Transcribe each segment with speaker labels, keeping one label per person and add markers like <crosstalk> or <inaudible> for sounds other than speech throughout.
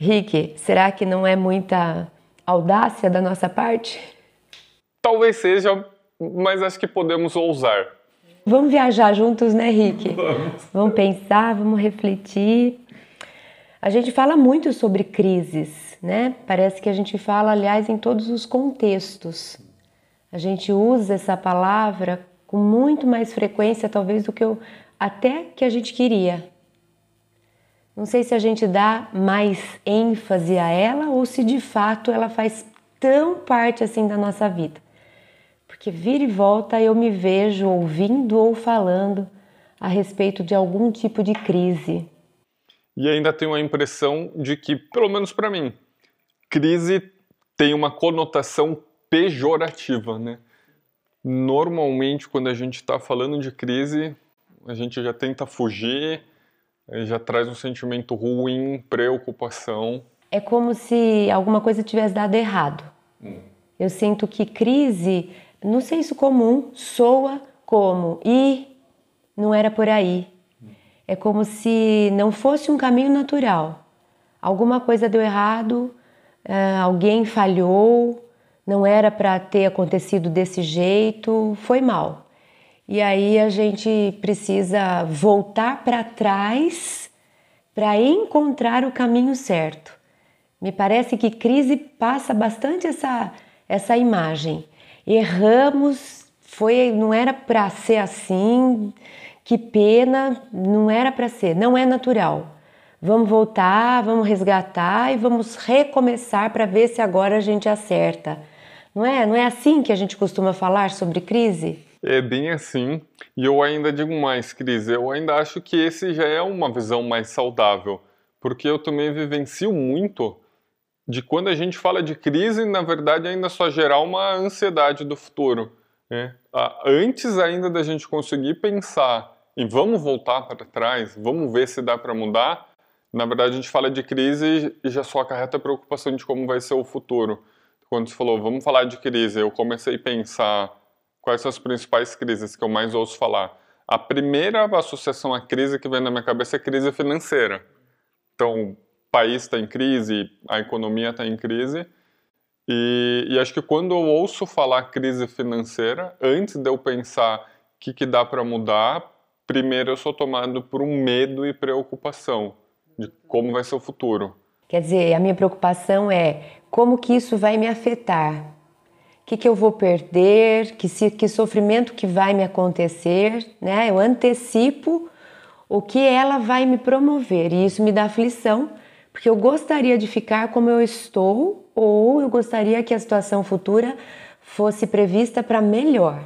Speaker 1: Rick, será que não é muita audácia da nossa parte?
Speaker 2: Talvez seja, mas acho que podemos ousar.
Speaker 1: Vamos viajar juntos, né, Rick? Vamos. Vamos pensar, vamos refletir. A gente fala muito sobre crises, né? Parece que a gente fala, aliás, em todos os contextos. A gente usa essa palavra com muito mais frequência, talvez, do que eu, até que a gente queria. Não sei se a gente dá mais ênfase a ela ou se de fato ela faz tão parte assim da nossa vida. Porque vira e volta eu me vejo ouvindo ou falando a respeito de algum tipo de crise
Speaker 2: e ainda tenho a impressão de que, pelo menos para mim, crise tem uma conotação pejorativa, né? Normalmente, quando a gente está falando de crise, a gente já tenta fugir, já traz um sentimento ruim, preocupação.
Speaker 1: É como se alguma coisa tivesse dado errado. Hum. Eu sinto que crise, no senso comum, soa como e não era por aí, é como se não fosse um caminho natural. Alguma coisa deu errado, eh, alguém falhou, não era para ter acontecido desse jeito, foi mal. E aí a gente precisa voltar para trás para encontrar o caminho certo. Me parece que crise passa bastante essa, essa imagem. Erramos, foi, não era para ser assim, que pena, não era para ser, não é natural. Vamos voltar, vamos resgatar e vamos recomeçar para ver se agora a gente acerta. Não é? Não é assim que a gente costuma falar sobre crise?
Speaker 2: É bem assim. E eu ainda digo mais, crise, eu ainda acho que esse já é uma visão mais saudável, porque eu também vivencio muito de quando a gente fala de crise, na verdade ainda só gerar uma ansiedade do futuro. Né? Antes ainda da gente conseguir pensar e vamos voltar para trás, vamos ver se dá para mudar. Na verdade, a gente fala de crise e já só acarreta a preocupação de como vai ser o futuro. Quando você falou, vamos falar de crise, eu comecei a pensar quais são as principais crises que eu mais ouço falar. A primeira associação à crise que vem na minha cabeça é crise financeira. Então, o país está em crise, a economia está em crise. E, e, acho que quando eu ouço falar crise financeira, antes de eu pensar o que, que dá para mudar, primeiro eu sou tomado por um medo e preocupação de como vai ser o futuro.
Speaker 1: Quer dizer, a minha preocupação é como que isso vai me afetar, que, que eu vou perder, que, se, que sofrimento que vai me acontecer, né? Eu antecipo o que ela vai me promover e isso me dá aflição, porque eu gostaria de ficar como eu estou ou eu gostaria que a situação futura fosse prevista para melhor.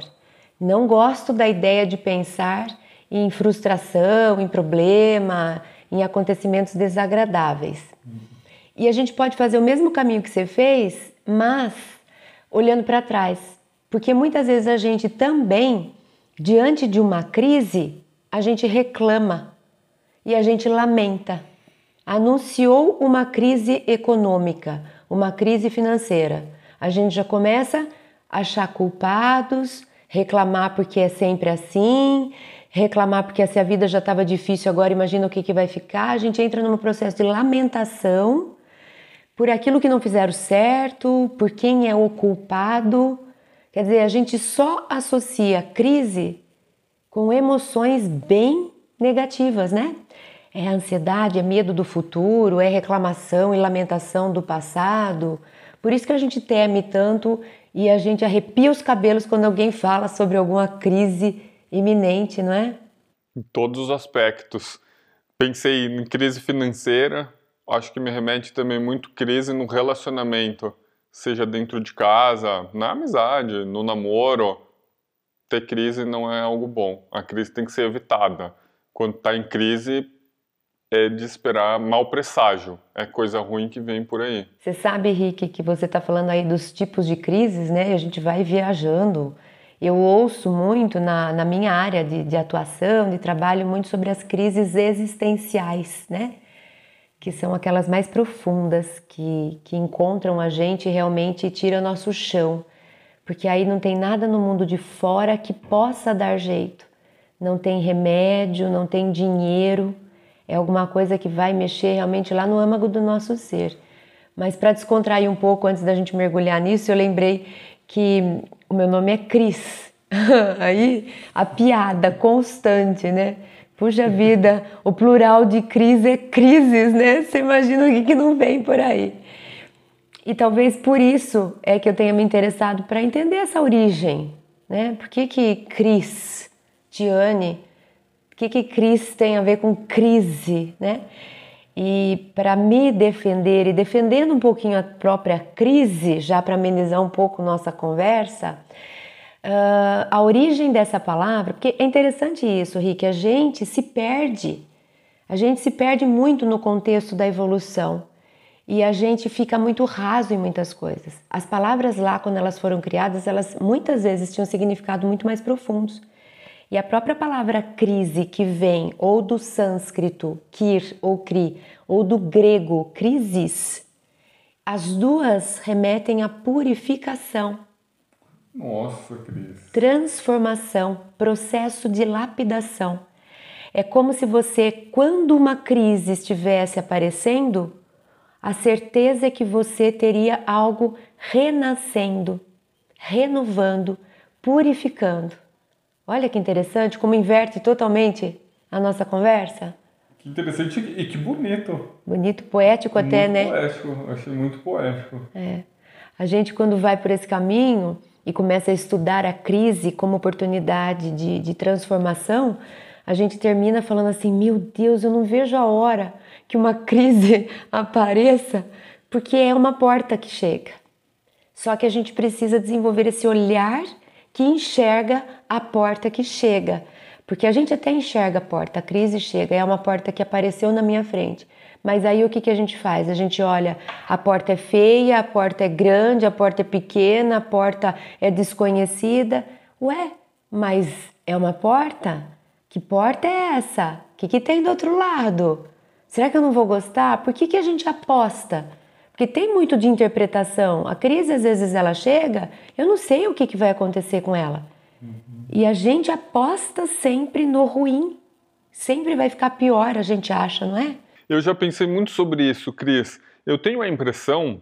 Speaker 1: Não gosto da ideia de pensar em frustração, em problema, em acontecimentos desagradáveis. E a gente pode fazer o mesmo caminho que você fez, mas olhando para trás. Porque muitas vezes a gente também, diante de uma crise, a gente reclama e a gente lamenta. Anunciou uma crise econômica, uma crise financeira. A gente já começa a achar culpados, reclamar porque é sempre assim, reclamar porque se a vida já estava difícil, agora imagina o que, que vai ficar. A gente entra num processo de lamentação por aquilo que não fizeram certo, por quem é o culpado. Quer dizer, a gente só associa crise com emoções bem negativas, né? É ansiedade, é medo do futuro, é reclamação e lamentação do passado. Por isso que a gente teme tanto e a gente arrepia os cabelos quando alguém fala sobre alguma crise iminente, não é?
Speaker 2: Em todos os aspectos. Pensei em crise financeira, acho que me remete também muito crise no relacionamento, seja dentro de casa, na amizade, no namoro. Ter crise não é algo bom. A crise tem que ser evitada. Quando está em crise, é de esperar mau presságio. É coisa ruim que vem por aí.
Speaker 1: Você sabe, Rick, que você está falando aí dos tipos de crises, né? E a gente vai viajando eu ouço muito na, na minha área de, de, atuação, de trabalho, muito sobre as crises existenciais, né? Que são aquelas mais profundas, que, que encontram a gente realmente e tiram nosso chão. Porque aí não tem nada no mundo de fora que possa dar jeito. Não tem remédio, não tem dinheiro. é alguma coisa que vai mexer realmente lá no âmago do nosso ser. Mas para descontrair um pouco antes da gente mergulhar nisso, eu lembrei que o meu nome é Cris. <laughs> Aí a piada constante, né? Puxa vida, o plural de crise é crises, né? Você imagina o que, que não vem por aí. E talvez por isso é que eu tenha me interessado para entender essa origem, né? Por que que Cris, Diane, o que que Cris tem a ver com crise, né? E para me defender e defendendo um pouquinho a própria crise, já para amenizar um pouco nossa conversa, uh, a origem dessa palavra, porque é interessante isso, Rick, a gente se perde, a gente se perde muito no contexto da evolução e a gente fica muito raso em muitas coisas. As palavras lá, quando elas foram criadas, elas muitas vezes tinham significado muito mais profundos. E a própria palavra crise, que vem ou do sânscrito kir ou kri, ou do grego crisis, as duas remetem à purificação.
Speaker 2: Nossa, Cris.
Speaker 1: Transformação, processo de lapidação. É como se você, quando uma crise estivesse aparecendo, a certeza é que você teria algo renascendo, renovando, purificando. Olha que interessante, como inverte totalmente a nossa conversa.
Speaker 2: Que interessante e que bonito.
Speaker 1: Bonito, poético
Speaker 2: muito
Speaker 1: até, né?
Speaker 2: Poético, achei muito poético.
Speaker 1: É. A gente, quando vai por esse caminho e começa a estudar a crise como oportunidade de, de transformação, a gente termina falando assim: meu Deus, eu não vejo a hora que uma crise <laughs> apareça, porque é uma porta que chega. Só que a gente precisa desenvolver esse olhar que enxerga a porta que chega. Porque a gente até enxerga a porta, a crise chega, é uma porta que apareceu na minha frente. Mas aí o que, que a gente faz? A gente olha, a porta é feia, a porta é grande, a porta é pequena, a porta é desconhecida. Ué, mas é uma porta? Que porta é essa? O que, que tem do outro lado? Será que eu não vou gostar? Por que, que a gente aposta? Porque tem muito de interpretação. A crise, às vezes, ela chega, eu não sei o que, que vai acontecer com ela. Uhum. E a gente aposta sempre no ruim. Sempre vai ficar pior, a gente acha, não é?
Speaker 2: Eu já pensei muito sobre isso, Cris. Eu tenho a impressão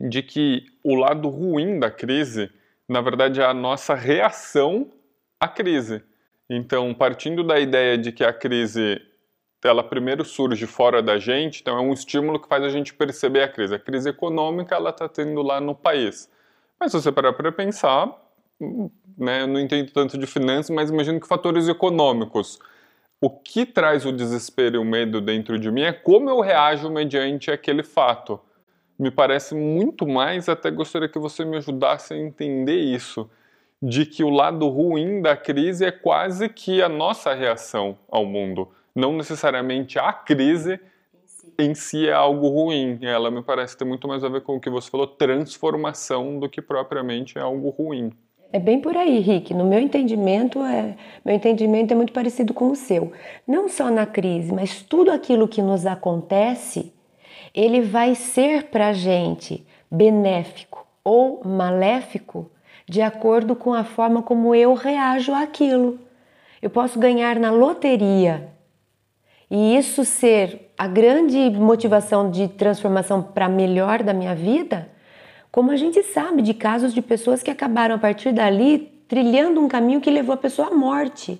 Speaker 2: de que o lado ruim da crise, na verdade, é a nossa reação à crise. Então, partindo da ideia de que a crise ela primeiro surge fora da gente, então é um estímulo que faz a gente perceber a crise. A crise econômica ela está tendo lá no país. Mas se você parar para pensar, né, eu não entendo tanto de finanças, mas imagino que fatores econômicos. O que traz o desespero e o medo dentro de mim é como eu reajo mediante aquele fato. Me parece muito mais, até gostaria que você me ajudasse a entender isso, de que o lado ruim da crise é quase que a nossa reação ao mundo não necessariamente a crise em si é algo ruim. Ela me parece ter muito mais a ver com o que você falou, transformação, do que propriamente é algo ruim.
Speaker 1: É bem por aí, Rick. No meu entendimento, é, meu entendimento é muito parecido com o seu. Não só na crise, mas tudo aquilo que nos acontece, ele vai ser para gente benéfico ou maléfico de acordo com a forma como eu reajo àquilo. Eu posso ganhar na loteria e isso ser a grande motivação de transformação para melhor da minha vida, como a gente sabe de casos de pessoas que acabaram a partir dali trilhando um caminho que levou a pessoa à morte.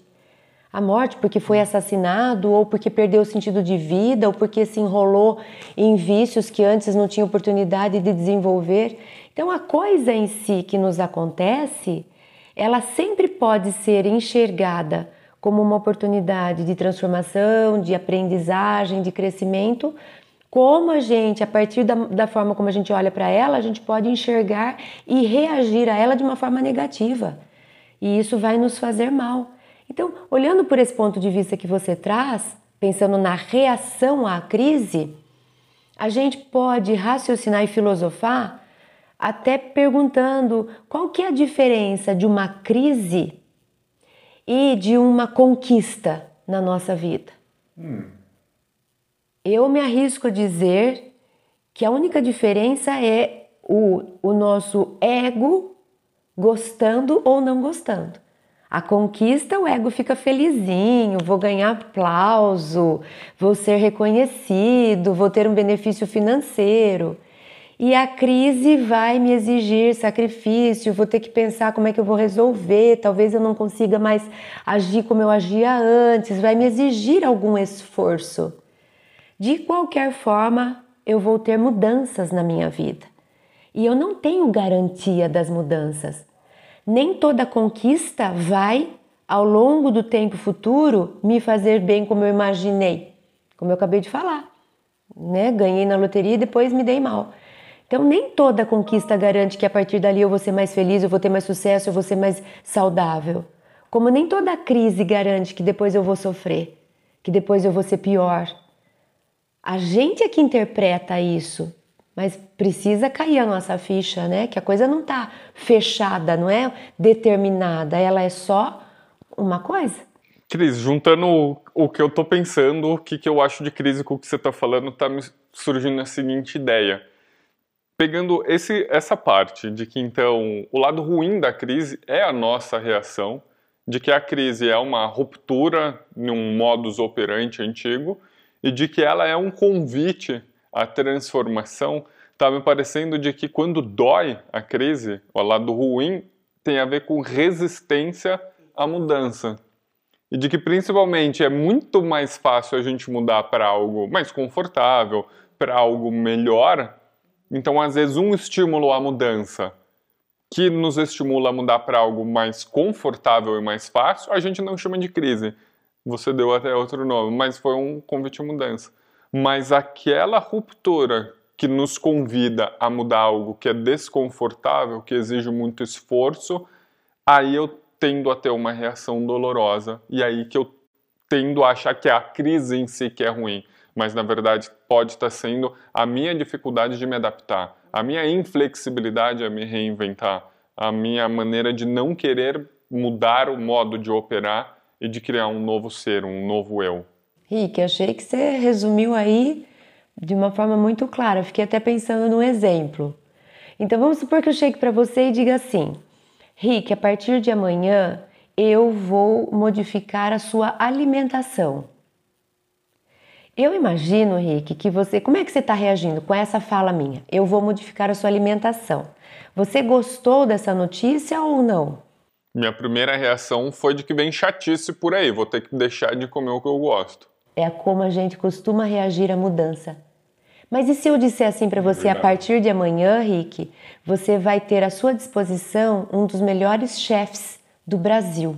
Speaker 1: A morte porque foi assassinado, ou porque perdeu o sentido de vida, ou porque se enrolou em vícios que antes não tinha oportunidade de desenvolver. Então, a coisa em si que nos acontece, ela sempre pode ser enxergada como uma oportunidade de transformação, de aprendizagem, de crescimento, como a gente, a partir da, da forma como a gente olha para ela, a gente pode enxergar e reagir a ela de uma forma negativa. E isso vai nos fazer mal. Então, olhando por esse ponto de vista que você traz, pensando na reação à crise, a gente pode raciocinar e filosofar até perguntando qual que é a diferença de uma crise e de uma conquista na nossa vida. Hum. Eu me arrisco a dizer que a única diferença é o, o nosso ego gostando ou não gostando. A conquista, o ego fica felizinho, vou ganhar aplauso, vou ser reconhecido, vou ter um benefício financeiro. E a crise vai me exigir sacrifício, vou ter que pensar como é que eu vou resolver, talvez eu não consiga mais agir como eu agia antes, vai me exigir algum esforço. De qualquer forma, eu vou ter mudanças na minha vida. E eu não tenho garantia das mudanças. Nem toda conquista vai, ao longo do tempo futuro, me fazer bem como eu imaginei, como eu acabei de falar. Né? Ganhei na loteria e depois me dei mal. Então, nem toda conquista garante que a partir dali eu vou ser mais feliz, eu vou ter mais sucesso, eu vou ser mais saudável. Como nem toda crise garante que depois eu vou sofrer, que depois eu vou ser pior. A gente é que interpreta isso, mas precisa cair a nossa ficha, né? Que a coisa não está fechada, não é determinada, ela é só uma coisa.
Speaker 2: Cris, juntando o, que eu estou pensando, o que, que eu acho de crise com o que você está falando, está me surgindo a seguinte ideia pegando esse, essa parte de que então o lado ruim da crise é a nossa reação, de que a crise é uma ruptura num modus operandi antigo e de que ela é um convite à transformação, está me parecendo de que quando dói a crise, o lado ruim tem a ver com resistência à mudança. E de que principalmente é muito mais fácil a gente mudar para algo mais confortável, para algo melhor, então, às vezes, um estímulo à mudança que nos estimula a mudar para algo mais confortável e mais fácil, a gente não chama de crise. Você deu até outro nome, mas foi um convite à mudança. Mas aquela ruptura que nos convida a mudar algo que é desconfortável, que exige muito esforço, aí eu tendo a ter uma reação dolorosa e aí que eu tendo a achar que é a crise em si que é ruim mas na verdade pode estar sendo a minha dificuldade de me adaptar, a minha inflexibilidade a me reinventar, a minha maneira de não querer mudar o modo de operar e de criar um novo ser, um novo eu.
Speaker 1: Rick, achei que você resumiu aí de uma forma muito clara. Fiquei até pensando num exemplo. Então vamos supor que eu chegue para você e diga assim: Rick, a partir de amanhã eu vou modificar a sua alimentação. Eu imagino, Rick, que você. Como é que você está reagindo com essa fala minha? Eu vou modificar a sua alimentação. Você gostou dessa notícia ou não?
Speaker 2: Minha primeira reação foi de que vem chatice por aí, vou ter que deixar de comer o que eu gosto.
Speaker 1: É como a gente costuma reagir à mudança. Mas e se eu disser assim para você, a partir de amanhã, Rick, você vai ter à sua disposição um dos melhores chefs do Brasil.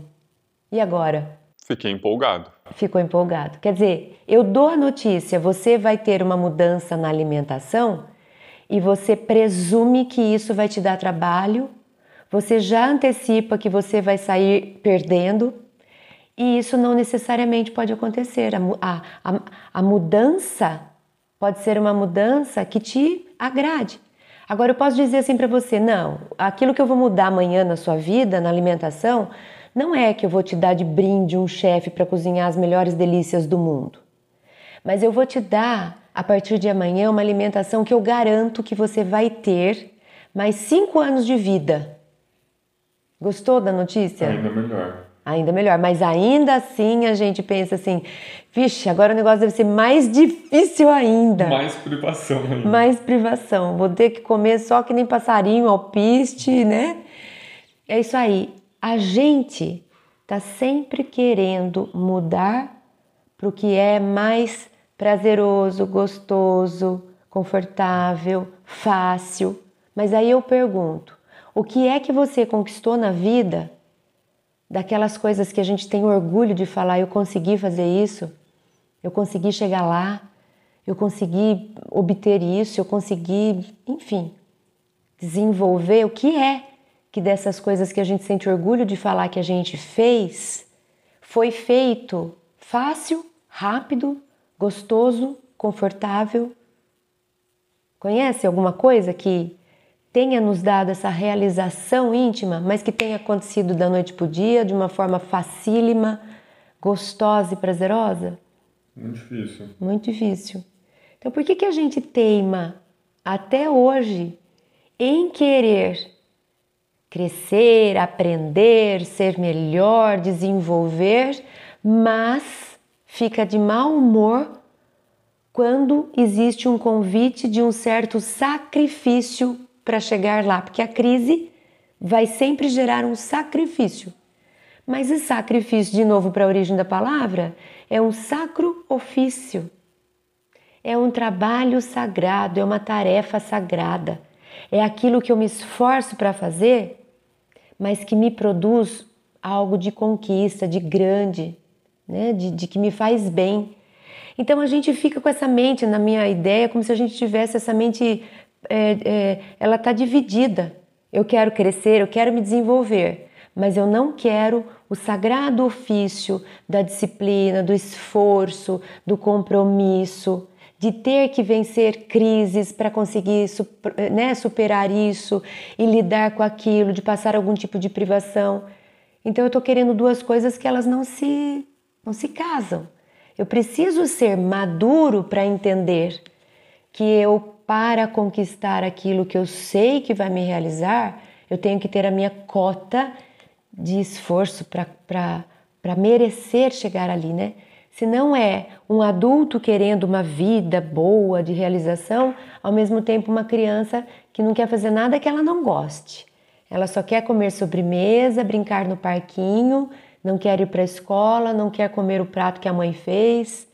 Speaker 1: E agora?
Speaker 2: Fiquei empolgado.
Speaker 1: Ficou empolgado. Quer dizer, eu dou a notícia, você vai ter uma mudança na alimentação e você presume que isso vai te dar trabalho, você já antecipa que você vai sair perdendo e isso não necessariamente pode acontecer. A, a, a mudança pode ser uma mudança que te agrade. Agora eu posso dizer assim para você: não, aquilo que eu vou mudar amanhã na sua vida, na alimentação, não é que eu vou te dar de brinde um chefe para cozinhar as melhores delícias do mundo, mas eu vou te dar a partir de amanhã uma alimentação que eu garanto que você vai ter mais cinco anos de vida. Gostou da notícia?
Speaker 2: Ainda melhor.
Speaker 1: Ainda melhor, mas ainda assim a gente pensa assim: vixe, agora o negócio deve ser mais difícil ainda.
Speaker 2: Mais privação ainda.
Speaker 1: Mais privação. Vou ter que comer só que nem passarinho, alpiste, né? É isso aí. A gente está sempre querendo mudar para o que é mais prazeroso, gostoso, confortável, fácil. Mas aí eu pergunto: o que é que você conquistou na vida? Daquelas coisas que a gente tem orgulho de falar, eu consegui fazer isso, eu consegui chegar lá, eu consegui obter isso, eu consegui, enfim, desenvolver o que é que dessas coisas que a gente sente orgulho de falar que a gente fez, foi feito fácil, rápido, gostoso, confortável. Conhece alguma coisa que tenha nos dado essa realização íntima, mas que tenha acontecido da noite para o dia, de uma forma facílima, gostosa e prazerosa?
Speaker 2: Muito difícil.
Speaker 1: Muito difícil. Então, por que, que a gente teima até hoje em querer crescer, aprender, ser melhor, desenvolver, mas fica de mau humor quando existe um convite de um certo sacrifício para chegar lá, porque a crise vai sempre gerar um sacrifício. Mas esse sacrifício, de novo para a origem da palavra, é um sacro ofício. É um trabalho sagrado, é uma tarefa sagrada. É aquilo que eu me esforço para fazer, mas que me produz algo de conquista, de grande, né? de, de que me faz bem. Então a gente fica com essa mente, na minha ideia, como se a gente tivesse essa mente, é, é, ela está dividida. Eu quero crescer, eu quero me desenvolver, mas eu não quero o sagrado ofício da disciplina, do esforço, do compromisso, de ter que vencer crises para conseguir né, superar isso e lidar com aquilo, de passar algum tipo de privação. Então eu estou querendo duas coisas que elas não se, não se casam. Eu preciso ser maduro para entender que eu, para conquistar aquilo que eu sei que vai me realizar, eu tenho que ter a minha cota de esforço para merecer chegar ali, né? Se não é um adulto querendo uma vida boa de realização, ao mesmo tempo uma criança que não quer fazer nada que ela não goste. Ela só quer comer sobremesa, brincar no parquinho, não quer ir para a escola, não quer comer o prato que a mãe fez.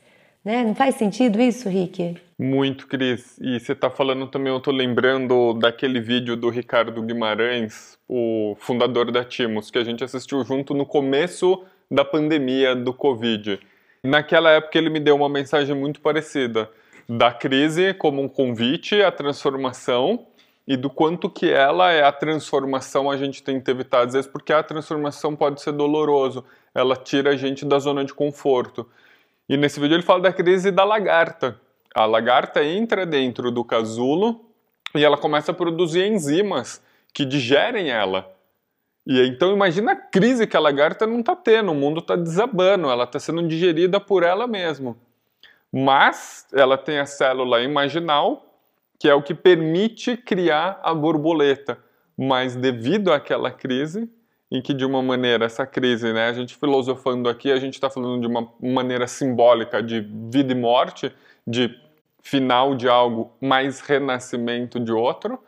Speaker 1: Né? Não faz sentido isso, Rick?
Speaker 2: Muito, Cris. E você está falando também, eu estou lembrando daquele vídeo do Ricardo Guimarães, o fundador da Timos, que a gente assistiu junto no começo da pandemia do Covid. Naquela época ele me deu uma mensagem muito parecida, da crise como um convite à transformação e do quanto que ela é a transformação a gente tem que evitar às vezes porque a transformação pode ser doloroso, ela tira a gente da zona de conforto. E nesse vídeo ele fala da crise da lagarta. A lagarta entra dentro do casulo e ela começa a produzir enzimas que digerem ela. E então imagina a crise que a lagarta não está tendo, o mundo está desabando, ela está sendo digerida por ela mesma. Mas ela tem a célula imaginal que é o que permite criar a borboleta. Mas devido àquela crise, em que de uma maneira essa crise, né, a gente filosofando aqui, a gente está falando de uma maneira simbólica de vida e morte, de final de algo, mais renascimento de outro,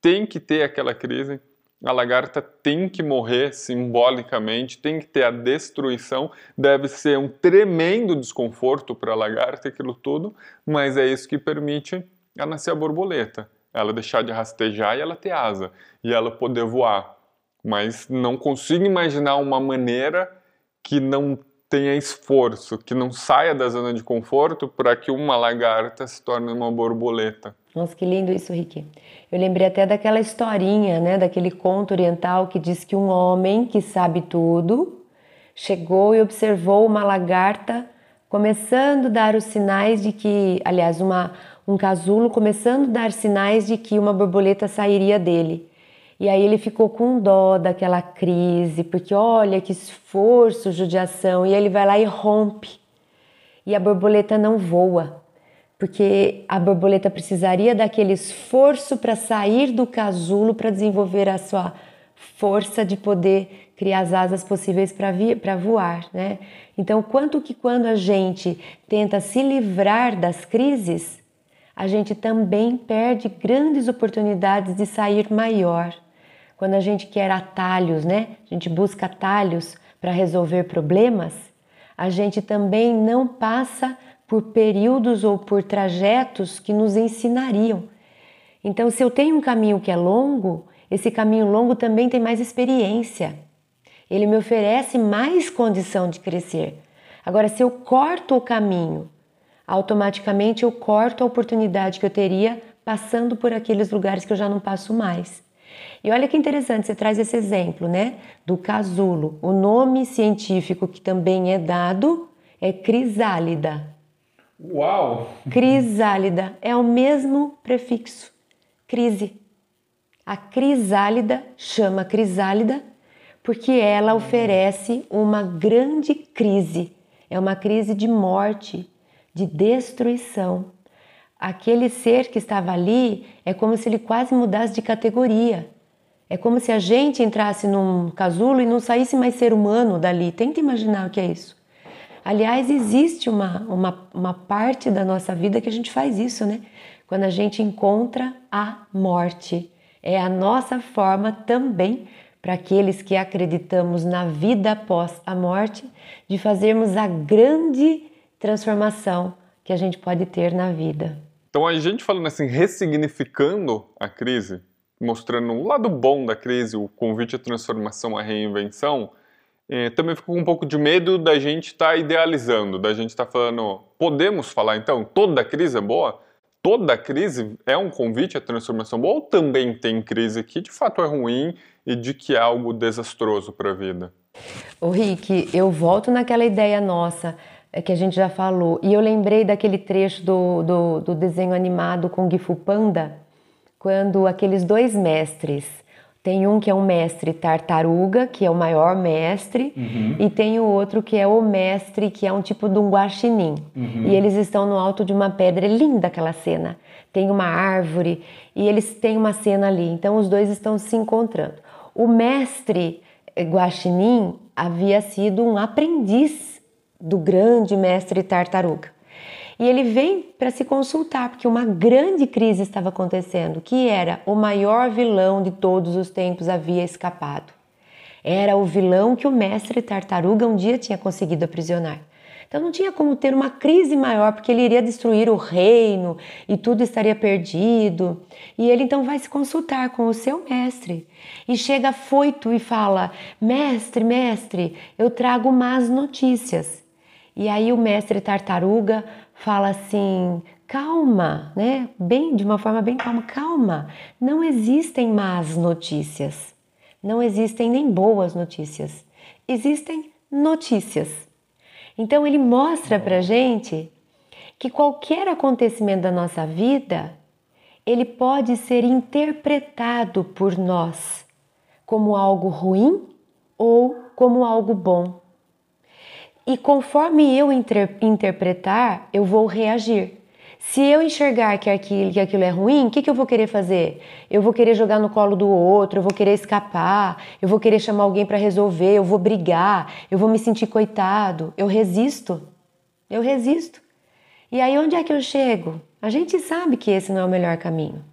Speaker 2: tem que ter aquela crise. A lagarta tem que morrer simbolicamente, tem que ter a destruição, deve ser um tremendo desconforto para a lagarta aquilo tudo, mas é isso que permite a nascer a borboleta, ela deixar de rastejar e ela ter asa, e ela poder voar. Mas não consigo imaginar uma maneira que não tenha esforço, que não saia da zona de conforto para que uma lagarta se torne uma borboleta.
Speaker 1: Nossa, que lindo isso, Rick. Eu lembrei até daquela historinha, né, daquele conto oriental que diz que um homem que sabe tudo chegou e observou uma lagarta começando a dar os sinais de que, aliás, uma, um casulo começando a dar sinais de que uma borboleta sairia dele. E aí ele ficou com dó daquela crise, porque olha que esforço, judiação, e ele vai lá e rompe. E a borboleta não voa, porque a borboleta precisaria daquele esforço para sair do casulo, para desenvolver a sua força de poder criar as asas possíveis para voar, né? Então, quanto que quando a gente tenta se livrar das crises, a gente também perde grandes oportunidades de sair maior. Quando a gente quer atalhos, né? A gente busca atalhos para resolver problemas, a gente também não passa por períodos ou por trajetos que nos ensinariam. Então, se eu tenho um caminho que é longo, esse caminho longo também tem mais experiência. Ele me oferece mais condição de crescer. Agora, se eu corto o caminho automaticamente eu corto a oportunidade que eu teria passando por aqueles lugares que eu já não passo mais. E olha que interessante, você traz esse exemplo, né? Do casulo. O nome científico que também é dado é crisálida.
Speaker 2: Uau!
Speaker 1: Crisálida é o mesmo prefixo, crise. A crisálida chama crisálida porque ela oferece uma grande crise. É uma crise de morte, de destruição. Aquele ser que estava ali é como se ele quase mudasse de categoria. É como se a gente entrasse num casulo e não saísse mais ser humano dali. Tenta imaginar o que é isso. Aliás, existe uma, uma, uma parte da nossa vida que a gente faz isso, né? Quando a gente encontra a morte. É a nossa forma também, para aqueles que acreditamos na vida após a morte, de fazermos a grande transformação que a gente pode ter na vida.
Speaker 2: Então, a gente falando assim, ressignificando a crise, mostrando o lado bom da crise, o convite à transformação, à reinvenção, é, também fico com um pouco de medo da gente estar tá idealizando, da gente estar tá falando, podemos falar então, toda crise é boa? Toda crise é um convite à transformação boa ou também tem crise que de fato é ruim e de que é algo desastroso para a vida?
Speaker 1: O Rick, eu volto naquela ideia nossa que a gente já falou e eu lembrei daquele trecho do, do, do desenho animado com Gifu Panda, quando aqueles dois mestres, tem um que é um mestre tartaruga, que é o maior mestre, uhum. e tem o outro que é o mestre, que é um tipo de um guaxinim. Uhum. E eles estão no alto de uma pedra, é linda aquela cena. Tem uma árvore e eles têm uma cena ali. Então os dois estão se encontrando. O mestre guaxinim havia sido um aprendiz do grande mestre tartaruga. E ele vem para se consultar, porque uma grande crise estava acontecendo, que era o maior vilão de todos os tempos havia escapado. Era o vilão que o mestre tartaruga um dia tinha conseguido aprisionar. Então não tinha como ter uma crise maior, porque ele iria destruir o reino e tudo estaria perdido. E ele então vai se consultar com o seu mestre e chega foito e fala: Mestre, mestre, eu trago más notícias. E aí o mestre tartaruga fala assim: calma, né? Bem, de uma forma bem calma, calma. Não existem más notícias. Não existem nem boas notícias. Existem notícias. Então ele mostra pra gente que qualquer acontecimento da nossa vida, ele pode ser interpretado por nós como algo ruim ou como algo bom. E conforme eu inter interpretar, eu vou reagir. Se eu enxergar que aquilo, que aquilo é ruim, o que, que eu vou querer fazer? Eu vou querer jogar no colo do outro, eu vou querer escapar, eu vou querer chamar alguém para resolver, eu vou brigar, eu vou me sentir coitado. Eu resisto. Eu resisto. E aí onde é que eu chego? A gente sabe que esse não é o melhor caminho.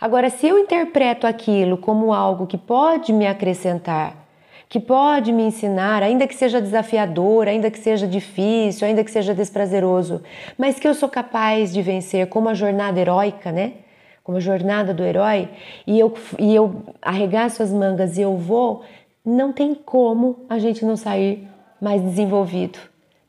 Speaker 1: Agora, se eu interpreto aquilo como algo que pode me acrescentar, que pode me ensinar, ainda que seja desafiador, ainda que seja difícil, ainda que seja desprazeroso, mas que eu sou capaz de vencer como a jornada heróica, né? Como a jornada do herói, e eu, e eu arregaço as mangas e eu vou, não tem como a gente não sair mais desenvolvido.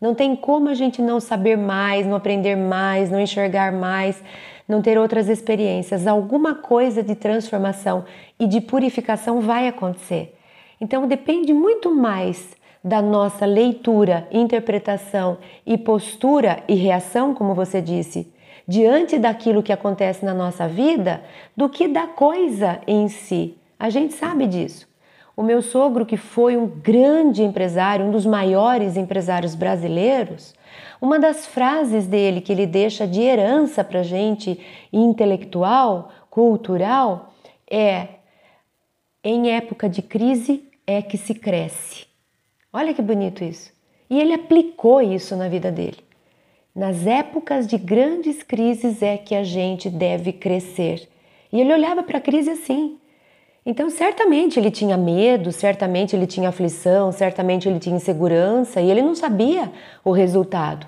Speaker 1: Não tem como a gente não saber mais, não aprender mais, não enxergar mais, não ter outras experiências. Alguma coisa de transformação e de purificação vai acontecer. Então depende muito mais da nossa leitura, interpretação e postura e reação, como você disse, diante daquilo que acontece na nossa vida, do que da coisa em si. A gente sabe disso. O meu sogro, que foi um grande empresário, um dos maiores empresários brasileiros, uma das frases dele que ele deixa de herança para gente intelectual, cultural, é: em época de crise, é que se cresce. Olha que bonito isso. E ele aplicou isso na vida dele. Nas épocas de grandes crises é que a gente deve crescer. E ele olhava para a crise assim. Então, certamente ele tinha medo, certamente ele tinha aflição, certamente ele tinha insegurança e ele não sabia o resultado.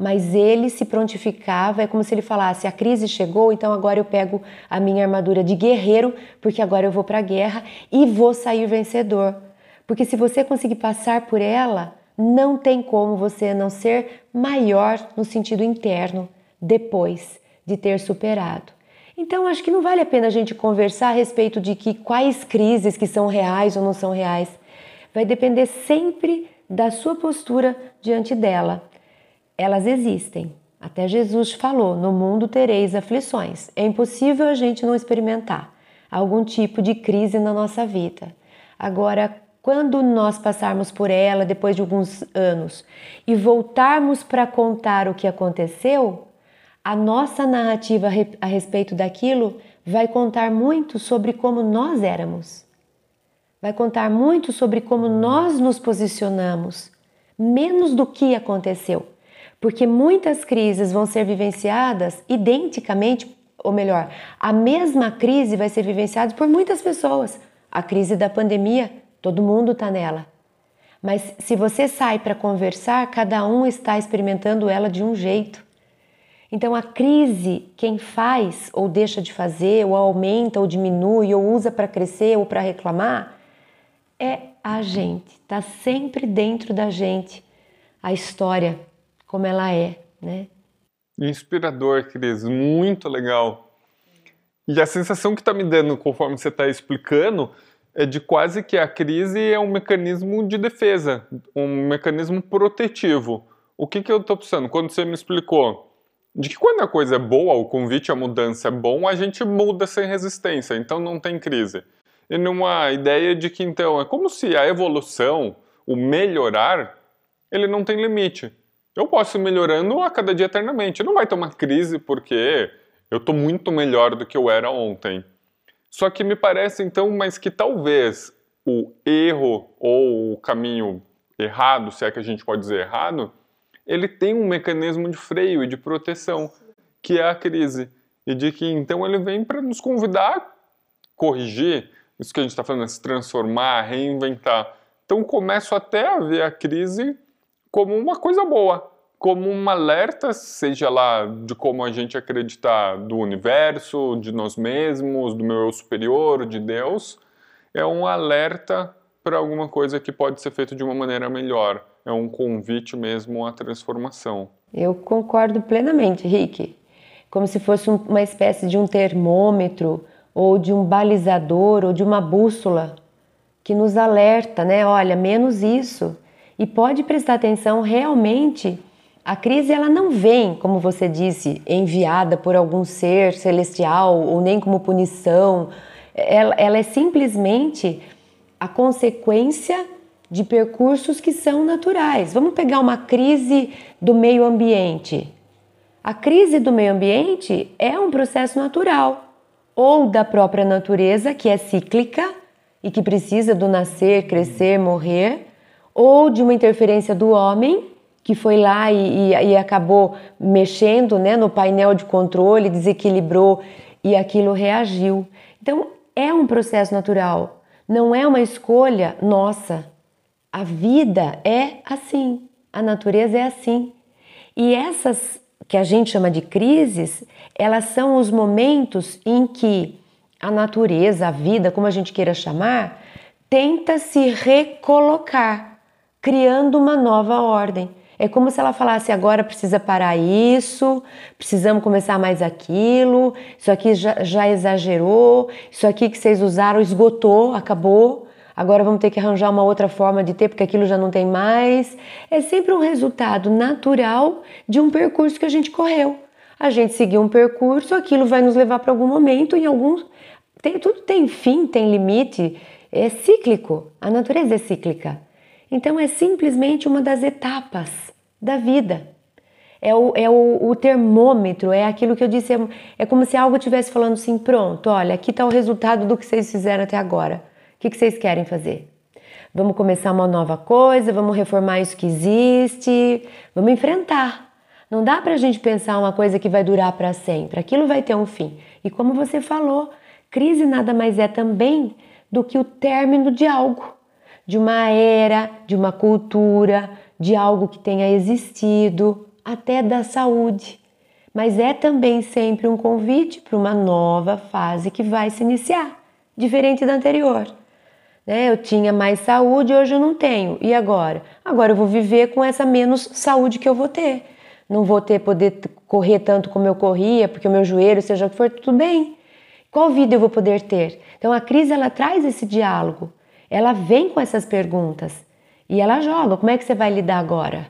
Speaker 1: Mas ele se prontificava, é como se ele falasse: a crise chegou, então agora eu pego a minha armadura de guerreiro, porque agora eu vou para a guerra e vou sair vencedor. Porque se você conseguir passar por ela, não tem como você não ser maior no sentido interno depois de ter superado. Então acho que não vale a pena a gente conversar a respeito de que quais crises que são reais ou não são reais. Vai depender sempre da sua postura diante dela. Elas existem. Até Jesus falou: "No mundo tereis aflições". É impossível a gente não experimentar algum tipo de crise na nossa vida. Agora, quando nós passarmos por ela depois de alguns anos e voltarmos para contar o que aconteceu, a nossa narrativa a respeito daquilo vai contar muito sobre como nós éramos. vai contar muito sobre como nós nos posicionamos, menos do que aconteceu. Porque muitas crises vão ser vivenciadas identicamente, ou melhor, a mesma crise vai ser vivenciada por muitas pessoas. A crise da pandemia, todo mundo está nela. Mas se você sai para conversar, cada um está experimentando ela de um jeito. Então a crise, quem faz ou deixa de fazer, ou aumenta ou diminui, ou usa para crescer ou para reclamar, é a gente. Está sempre dentro da gente a história como ela é, né?
Speaker 2: Inspirador, Cris, muito legal. E a sensação que está me dando conforme você está explicando é de quase que a crise é um mecanismo de defesa, um mecanismo protetivo. O que, que eu estou pensando? Quando você me explicou de que quando a coisa é boa, o convite à mudança é bom, a gente muda sem resistência, então não tem crise. E numa ideia de que então é como se a evolução, o melhorar, ele não tem limite. Eu posso ir melhorando a cada dia eternamente. Não vai ter uma crise porque eu estou muito melhor do que eu era ontem. Só que me parece então, mas que talvez o erro ou o caminho errado, se é que a gente pode dizer errado, ele tem um mecanismo de freio e de proteção, que é a crise. E de que então ele vem para nos convidar a corrigir isso que a gente está falando, é se transformar, reinventar. Então começo até a ver a crise como uma coisa boa, como um alerta, seja lá de como a gente acreditar do universo, de nós mesmos, do meu eu superior, de Deus, é um alerta para alguma coisa que pode ser feita de uma maneira melhor é um convite mesmo à transformação.
Speaker 1: Eu concordo plenamente, Rick. Como se fosse uma espécie de um termômetro, ou de um balizador, ou de uma bússola que nos alerta, né? Olha, menos isso. E pode prestar atenção realmente. A crise ela não vem, como você disse, enviada por algum ser celestial ou nem como punição. Ela, ela é simplesmente a consequência de percursos que são naturais. Vamos pegar uma crise do meio ambiente. A crise do meio ambiente é um processo natural, ou da própria natureza, que é cíclica e que precisa do nascer, crescer, morrer, ou de uma interferência do homem, que foi lá e, e, e acabou mexendo né, no painel de controle, desequilibrou e aquilo reagiu. Então, é um processo natural, não é uma escolha nossa. A vida é assim, a natureza é assim. E essas que a gente chama de crises, elas são os momentos em que a natureza, a vida, como a gente queira chamar, tenta se recolocar, criando uma nova ordem. É como se ela falasse: agora precisa parar isso, precisamos começar mais aquilo, isso aqui já, já exagerou, isso aqui que vocês usaram esgotou, acabou agora vamos ter que arranjar uma outra forma de ter porque aquilo já não tem mais. É sempre um resultado natural de um percurso que a gente correu. A gente seguiu um percurso, aquilo vai nos levar para algum momento, em alguns tem, tudo tem fim, tem limite, é cíclico. A natureza é cíclica. Então é simplesmente uma das etapas da vida. É o, é o, o termômetro, é aquilo que eu disse, é, é como se algo estivesse falando assim: pronto, olha, aqui está o resultado do que vocês fizeram até agora que, que vocês querem fazer? Vamos começar uma nova coisa, vamos reformar isso que existe, vamos enfrentar. Não dá para a gente pensar uma coisa que vai durar para sempre, aquilo vai ter um fim. E como você falou, crise nada mais é também do que o término de algo, de uma era, de uma cultura, de algo que tenha existido, até da saúde. Mas é também sempre um convite para uma nova fase que vai se iniciar, diferente da anterior. Né? Eu tinha mais saúde, hoje eu não tenho. E agora? Agora eu vou viver com essa menos saúde que eu vou ter. Não vou ter poder correr tanto como eu corria, porque o meu joelho, seja o que for, tudo bem. Qual vida eu vou poder ter? Então a crise ela traz esse diálogo. Ela vem com essas perguntas e ela joga. Como é que você vai lidar agora?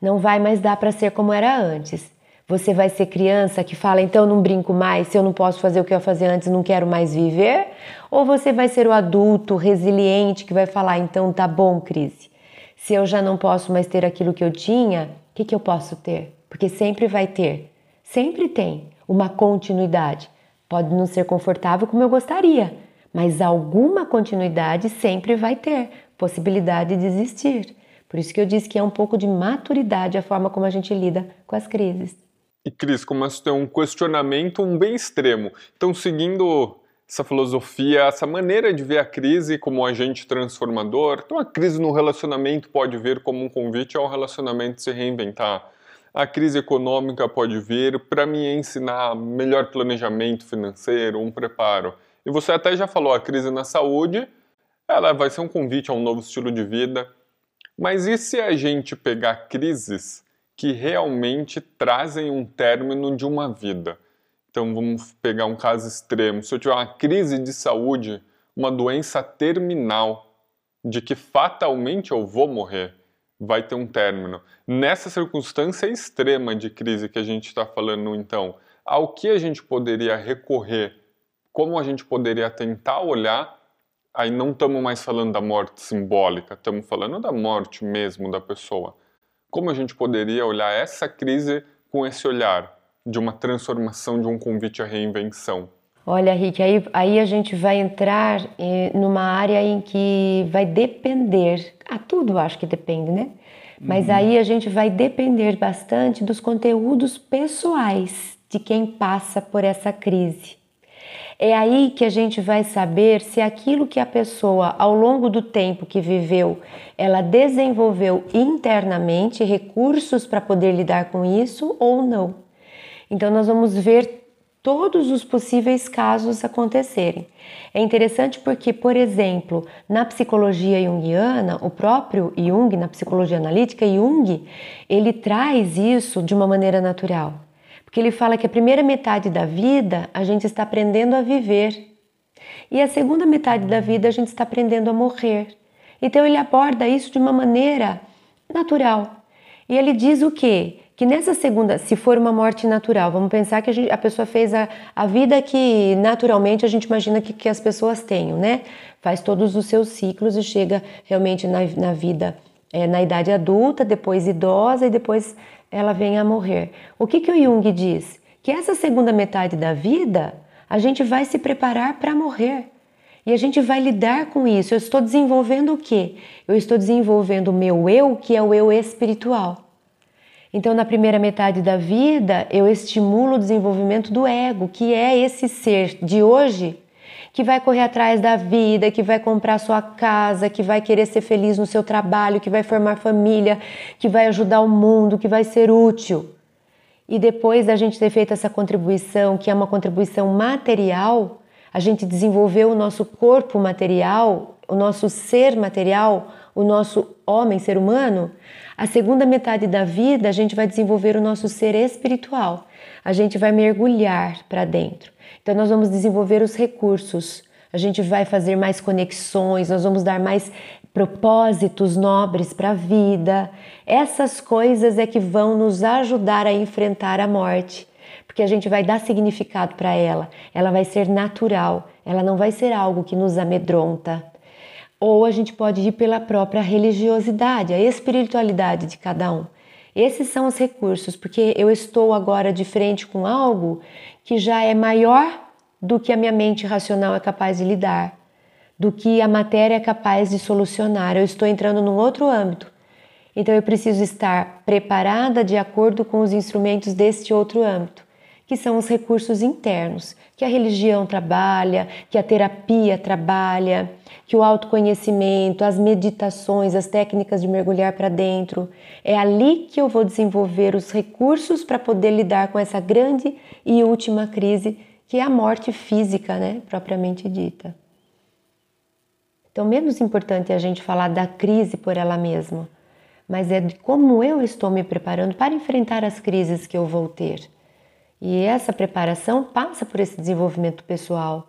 Speaker 1: Não vai mais dar para ser como era antes. Você vai ser criança que fala, então não brinco mais, se eu não posso fazer o que eu fazia antes, não quero mais viver? Ou você vai ser o adulto resiliente que vai falar, então tá bom, crise. Se eu já não posso mais ter aquilo que eu tinha, o que, que eu posso ter? Porque sempre vai ter, sempre tem uma continuidade. Pode não ser confortável como eu gostaria, mas alguma continuidade sempre vai ter possibilidade de existir. Por isso que eu disse que é um pouco de maturidade a forma como a gente lida com as crises.
Speaker 2: E Cris, começa a ter um questionamento um bem extremo. Então, seguindo essa filosofia, essa maneira de ver a crise como um agente transformador, então a crise no relacionamento pode vir como um convite ao relacionamento se reinventar. A crise econômica pode vir para me ensinar melhor planejamento financeiro, um preparo. E você até já falou, a crise na saúde, ela vai ser um convite a um novo estilo de vida. Mas e se a gente pegar crises que realmente trazem um término de uma vida? Então vamos pegar um caso extremo. Se eu tiver uma crise de saúde, uma doença terminal, de que fatalmente eu vou morrer, vai ter um término. Nessa circunstância extrema de crise que a gente está falando, então, ao que a gente poderia recorrer, como a gente poderia tentar olhar, aí não estamos mais falando da morte simbólica, estamos falando da morte mesmo da pessoa. Como a gente poderia olhar essa crise com esse olhar? de uma transformação, de um convite à reinvenção?
Speaker 1: Olha, Rick, aí, aí a gente vai entrar eh, numa área em que vai depender, a ah, tudo acho que depende, né? Mas uhum. aí a gente vai depender bastante dos conteúdos pessoais de quem passa por essa crise. É aí que a gente vai saber se aquilo que a pessoa, ao longo do tempo que viveu, ela desenvolveu internamente recursos para poder lidar com isso ou não. Então, nós vamos ver todos os possíveis casos acontecerem. É interessante porque, por exemplo, na psicologia junguiana, o próprio Jung, na psicologia analítica, Jung, ele traz isso de uma maneira natural. Porque ele fala que a primeira metade da vida a gente está aprendendo a viver e a segunda metade da vida a gente está aprendendo a morrer. Então ele aborda isso de uma maneira natural. E ele diz o quê? que nessa segunda, se for uma morte natural, vamos pensar que a, gente, a pessoa fez a, a, vida que naturalmente a gente imagina que, que, as pessoas tenham, né? Faz todos os seus ciclos e chega realmente na, na vida, é, na idade adulta, depois idosa e depois ela vem a morrer. O que, que o Jung diz? Que essa segunda metade da vida a gente vai se preparar para morrer. E a gente vai lidar com isso. Eu estou desenvolvendo o quê? Eu estou desenvolvendo o meu eu, que é o eu espiritual. Então, na primeira metade da vida, eu estimulo o desenvolvimento do ego, que é esse ser de hoje que vai correr atrás da vida, que vai comprar sua casa, que vai querer ser feliz no seu trabalho, que vai formar família, que vai ajudar o mundo, que vai ser útil. E depois da gente ter feito essa contribuição, que é uma contribuição material, a gente desenvolveu o nosso corpo material, o nosso ser material, o nosso homem, ser humano, a segunda metade da vida a gente vai desenvolver o nosso ser espiritual. A gente vai mergulhar para dentro. Então nós vamos desenvolver os recursos. A gente vai fazer mais conexões, nós vamos dar mais propósitos nobres para a vida. Essas coisas é que vão nos ajudar a enfrentar a morte, porque a gente vai dar significado para ela. Ela vai ser natural, ela não vai ser algo que nos amedronta ou a gente pode ir pela própria religiosidade, a espiritualidade de cada um. Esses são os recursos, porque eu estou agora de frente com algo que já é maior do que a minha mente racional é capaz de lidar, do que a matéria é capaz de solucionar. Eu estou entrando num outro âmbito. Então eu preciso estar preparada de acordo com os instrumentos deste outro âmbito que são os recursos internos, que a religião trabalha, que a terapia trabalha, que o autoconhecimento, as meditações, as técnicas de mergulhar para dentro. É ali que eu vou desenvolver os recursos para poder lidar com essa grande e última crise, que é a morte física, né, propriamente dita. Então, menos importante é a gente falar da crise por ela mesma, mas é de como eu estou me preparando para enfrentar as crises que eu vou ter. E essa preparação passa por esse desenvolvimento pessoal.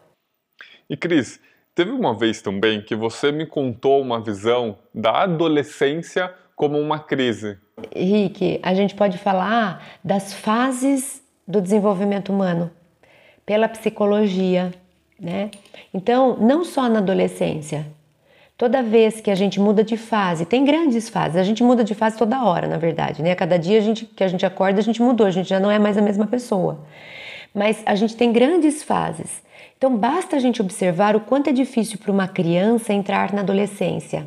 Speaker 2: E Cris, teve uma vez também que você me contou uma visão da adolescência como uma crise.
Speaker 1: Rick, a gente pode falar das fases do desenvolvimento humano pela psicologia, né? Então, não só na adolescência, Toda vez que a gente muda de fase, tem grandes fases, a gente muda de fase toda hora, na verdade, né? Cada dia a gente, que a gente acorda, a gente mudou, a gente já não é mais a mesma pessoa. Mas a gente tem grandes fases. Então basta a gente observar o quanto é difícil para uma criança entrar na adolescência.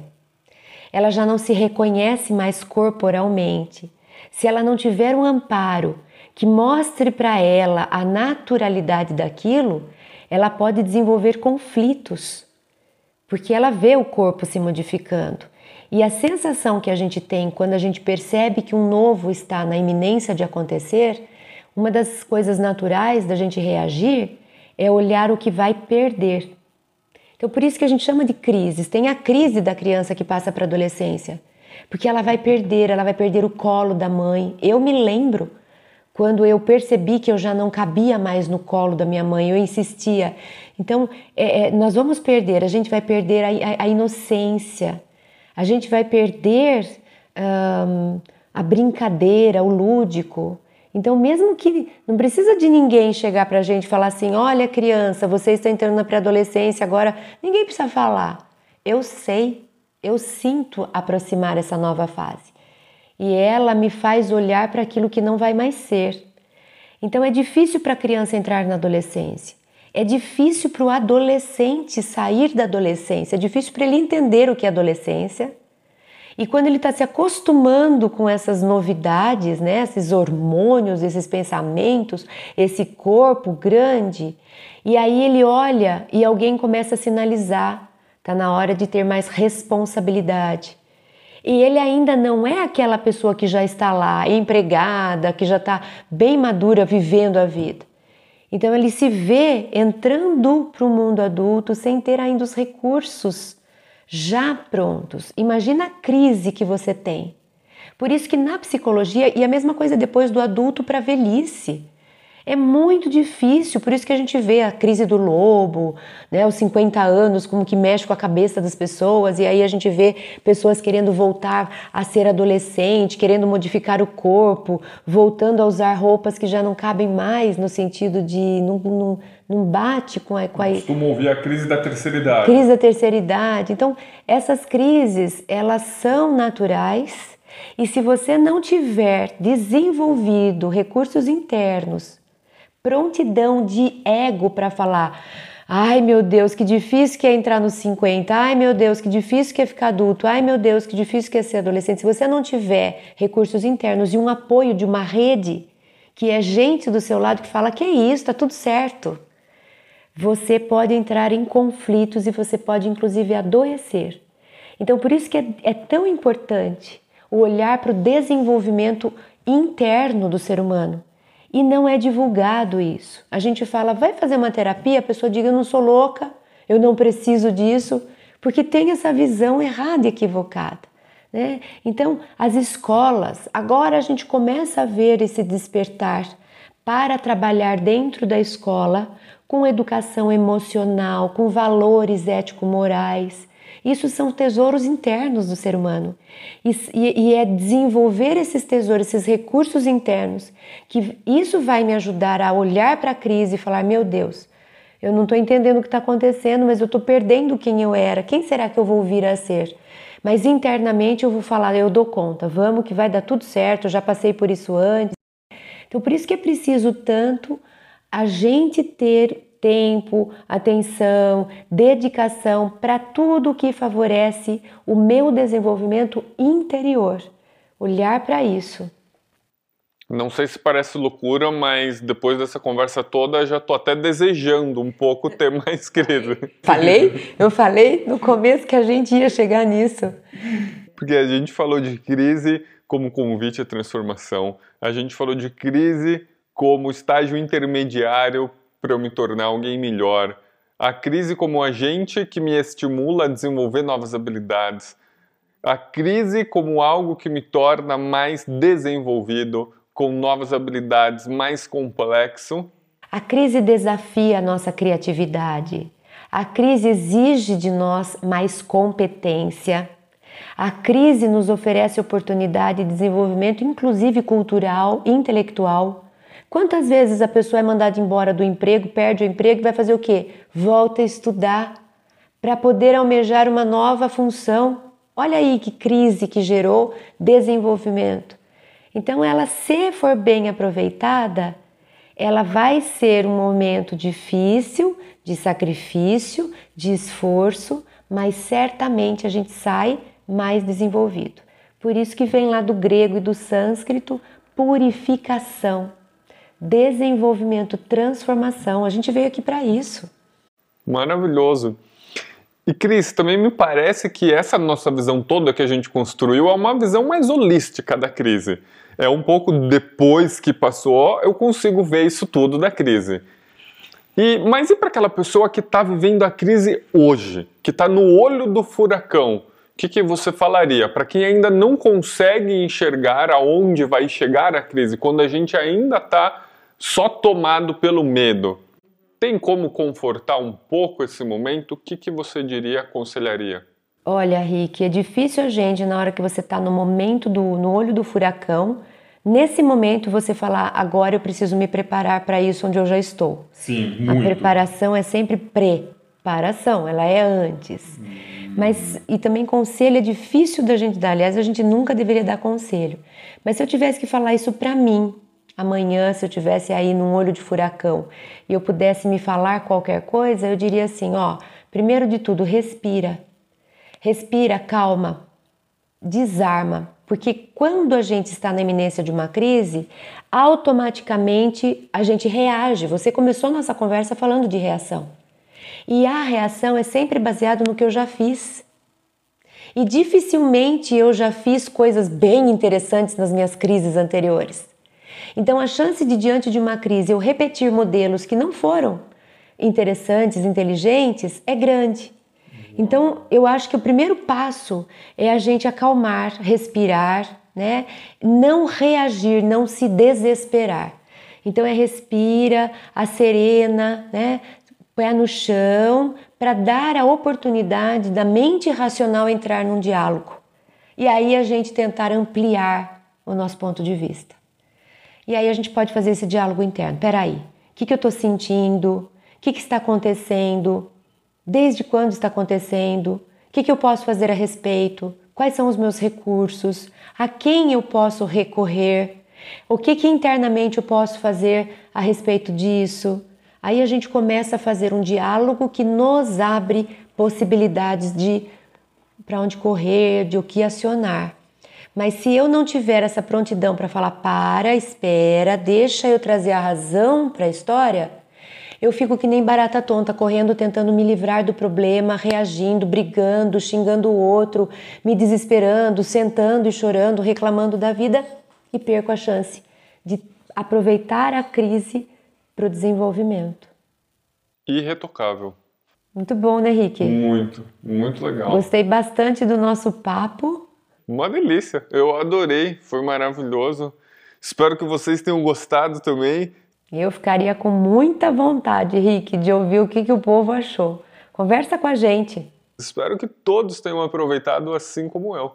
Speaker 1: Ela já não se reconhece mais corporalmente. Se ela não tiver um amparo que mostre para ela a naturalidade daquilo, ela pode desenvolver conflitos, porque ela vê o corpo se modificando. E a sensação que a gente tem quando a gente percebe que um novo está na iminência de acontecer, uma das coisas naturais da gente reagir é olhar o que vai perder. Então, por isso que a gente chama de crises. Tem a crise da criança que passa para a adolescência, porque ela vai perder, ela vai perder o colo da mãe. Eu me lembro quando eu percebi que eu já não cabia mais no colo da minha mãe, eu insistia. Então, é, é, nós vamos perder, a gente vai perder a, a, a inocência, a gente vai perder um, a brincadeira, o lúdico. Então, mesmo que não precisa de ninguém chegar para a gente e falar assim: olha, criança, você está entrando na pré-adolescência agora, ninguém precisa falar. Eu sei, eu sinto aproximar essa nova fase e ela me faz olhar para aquilo que não vai mais ser. Então, é difícil para a criança entrar na adolescência. É difícil para o adolescente sair da adolescência, é difícil para ele entender o que é adolescência e quando ele está se acostumando com essas novidades, né, esses hormônios, esses pensamentos, esse corpo grande, e aí ele olha e alguém começa a sinalizar, está na hora de ter mais responsabilidade. E ele ainda não é aquela pessoa que já está lá, empregada, que já está bem madura vivendo a vida. Então ele se vê entrando para o mundo adulto sem ter ainda os recursos já prontos. Imagina a crise que você tem. Por isso que na psicologia, e a mesma coisa depois do adulto para a velhice, é muito difícil, por isso que a gente vê a crise do lobo, né, os 50 anos, como que mexe com a cabeça das pessoas, e aí a gente vê pessoas querendo voltar a ser adolescente, querendo modificar o corpo, voltando a usar roupas que já não cabem mais, no sentido de não, não, não bate com a. Com a...
Speaker 2: Costumo ouvir a crise da terceira idade.
Speaker 1: Crise da terceira idade. Então, essas crises, elas são naturais. E se você não tiver desenvolvido recursos internos prontidão de ego para falar. Ai meu Deus, que difícil que é entrar nos 50. Ai meu Deus, que difícil que é ficar adulto. Ai meu Deus, que difícil que é ser adolescente. Se você não tiver recursos internos e um apoio de uma rede, que é gente do seu lado que fala que é isso, tá tudo certo. Você pode entrar em conflitos e você pode inclusive adoecer. Então por isso que é, é tão importante o olhar para o desenvolvimento interno do ser humano e não é divulgado isso. A gente fala, vai fazer uma terapia, a pessoa diga, eu não sou louca, eu não preciso disso, porque tem essa visão errada e equivocada. Né? Então, as escolas, agora a gente começa a ver esse despertar para trabalhar dentro da escola com educação emocional, com valores ético-morais, isso são tesouros internos do ser humano. E, e, é desenvolver esses tesouros, esses recursos internos, que isso vai me ajudar a olhar para a crise e falar: meu Deus, eu não estou entendendo o que está acontecendo, mas eu estou perdendo quem eu era. Quem será que eu vou vir a ser? Mas internamente eu vou falar: eu dou conta, vamos que vai dar tudo certo, eu já passei por isso antes. Então, por isso que é preciso tanto a gente ter tempo, atenção, dedicação para tudo que favorece o meu desenvolvimento interior. Olhar para isso.
Speaker 2: Não sei se parece loucura, mas depois dessa conversa toda já estou até desejando um pouco ter <laughs> mais crise.
Speaker 1: Falei? Eu falei no começo que a gente ia chegar nisso.
Speaker 2: Porque a gente falou de crise como convite à transformação, a gente falou de crise como estágio intermediário para eu me tornar alguém melhor. A crise como agente que me estimula a desenvolver novas habilidades. A crise como algo que me torna mais desenvolvido, com novas habilidades, mais complexo.
Speaker 1: A crise desafia a nossa criatividade. A crise exige de nós mais competência. A crise nos oferece oportunidade de desenvolvimento, inclusive cultural, intelectual. Quantas vezes a pessoa é mandada embora do emprego, perde o emprego e vai fazer o quê? Volta a estudar para poder almejar uma nova função. Olha aí que crise que gerou desenvolvimento. Então, ela, se for bem aproveitada, ela vai ser um momento difícil, de sacrifício, de esforço, mas certamente a gente sai mais desenvolvido. Por isso que vem lá do grego e do sânscrito purificação, desenvolvimento, transformação. A gente veio aqui para isso.
Speaker 2: Maravilhoso. E Cris, também me parece que essa nossa visão toda que a gente construiu é uma visão mais holística da crise. É um pouco depois que passou, eu consigo ver isso tudo da crise. E, mas e para aquela pessoa que está vivendo a crise hoje, que está no olho do furacão? O que, que você falaria para quem ainda não consegue enxergar aonde vai chegar a crise, quando a gente ainda está só tomado pelo medo? Tem como confortar um pouco esse momento? O que, que você diria, aconselharia?
Speaker 1: Olha, Rick, é difícil a gente, na hora que você está no momento do no olho do furacão, nesse momento você falar, agora eu preciso me preparar para isso onde eu já estou.
Speaker 2: Sim, muito.
Speaker 1: A preparação é sempre preparação, ela é antes. Hum. Mas, e também conselho é difícil da gente dar, aliás, a gente nunca deveria dar conselho. Mas se eu tivesse que falar isso para mim, amanhã, se eu tivesse aí num olho de furacão e eu pudesse me falar qualquer coisa, eu diria assim: ó, primeiro de tudo, respira. Respira, calma, desarma, porque quando a gente está na iminência de uma crise, automaticamente a gente reage. Você começou nossa conversa falando de reação. E a reação é sempre baseada no que eu já fiz. E dificilmente eu já fiz coisas bem interessantes nas minhas crises anteriores. Então a chance de diante de uma crise eu repetir modelos que não foram interessantes, inteligentes, é grande. Então, eu acho que o primeiro passo é a gente acalmar, respirar, né? Não reagir, não se desesperar. Então é respira, a serena, né? Pé no chão, para dar a oportunidade da mente racional entrar num diálogo. E aí a gente tentar ampliar o nosso ponto de vista. E aí a gente pode fazer esse diálogo interno. Peraí, o que, que eu estou sentindo? O que, que está acontecendo? Desde quando está acontecendo? O que, que eu posso fazer a respeito? Quais são os meus recursos? A quem eu posso recorrer? O que, que internamente eu posso fazer a respeito disso? Aí a gente começa a fazer um diálogo que nos abre possibilidades de para onde correr, de o que acionar. Mas se eu não tiver essa prontidão para falar para, espera, deixa eu trazer a razão para a história, eu fico que nem barata tonta, correndo, tentando me livrar do problema, reagindo, brigando, xingando o outro, me desesperando, sentando e chorando, reclamando da vida e perco a chance de aproveitar a crise para o desenvolvimento.
Speaker 2: Irretocável.
Speaker 1: Muito bom, né, Rick?
Speaker 2: Muito, muito legal.
Speaker 1: Gostei bastante do nosso papo.
Speaker 2: Uma delícia, eu adorei, foi maravilhoso. Espero que vocês tenham gostado também.
Speaker 1: Eu ficaria com muita vontade, Rick, de ouvir o que, que o povo achou. Conversa com a gente.
Speaker 2: Espero que todos tenham aproveitado assim como eu.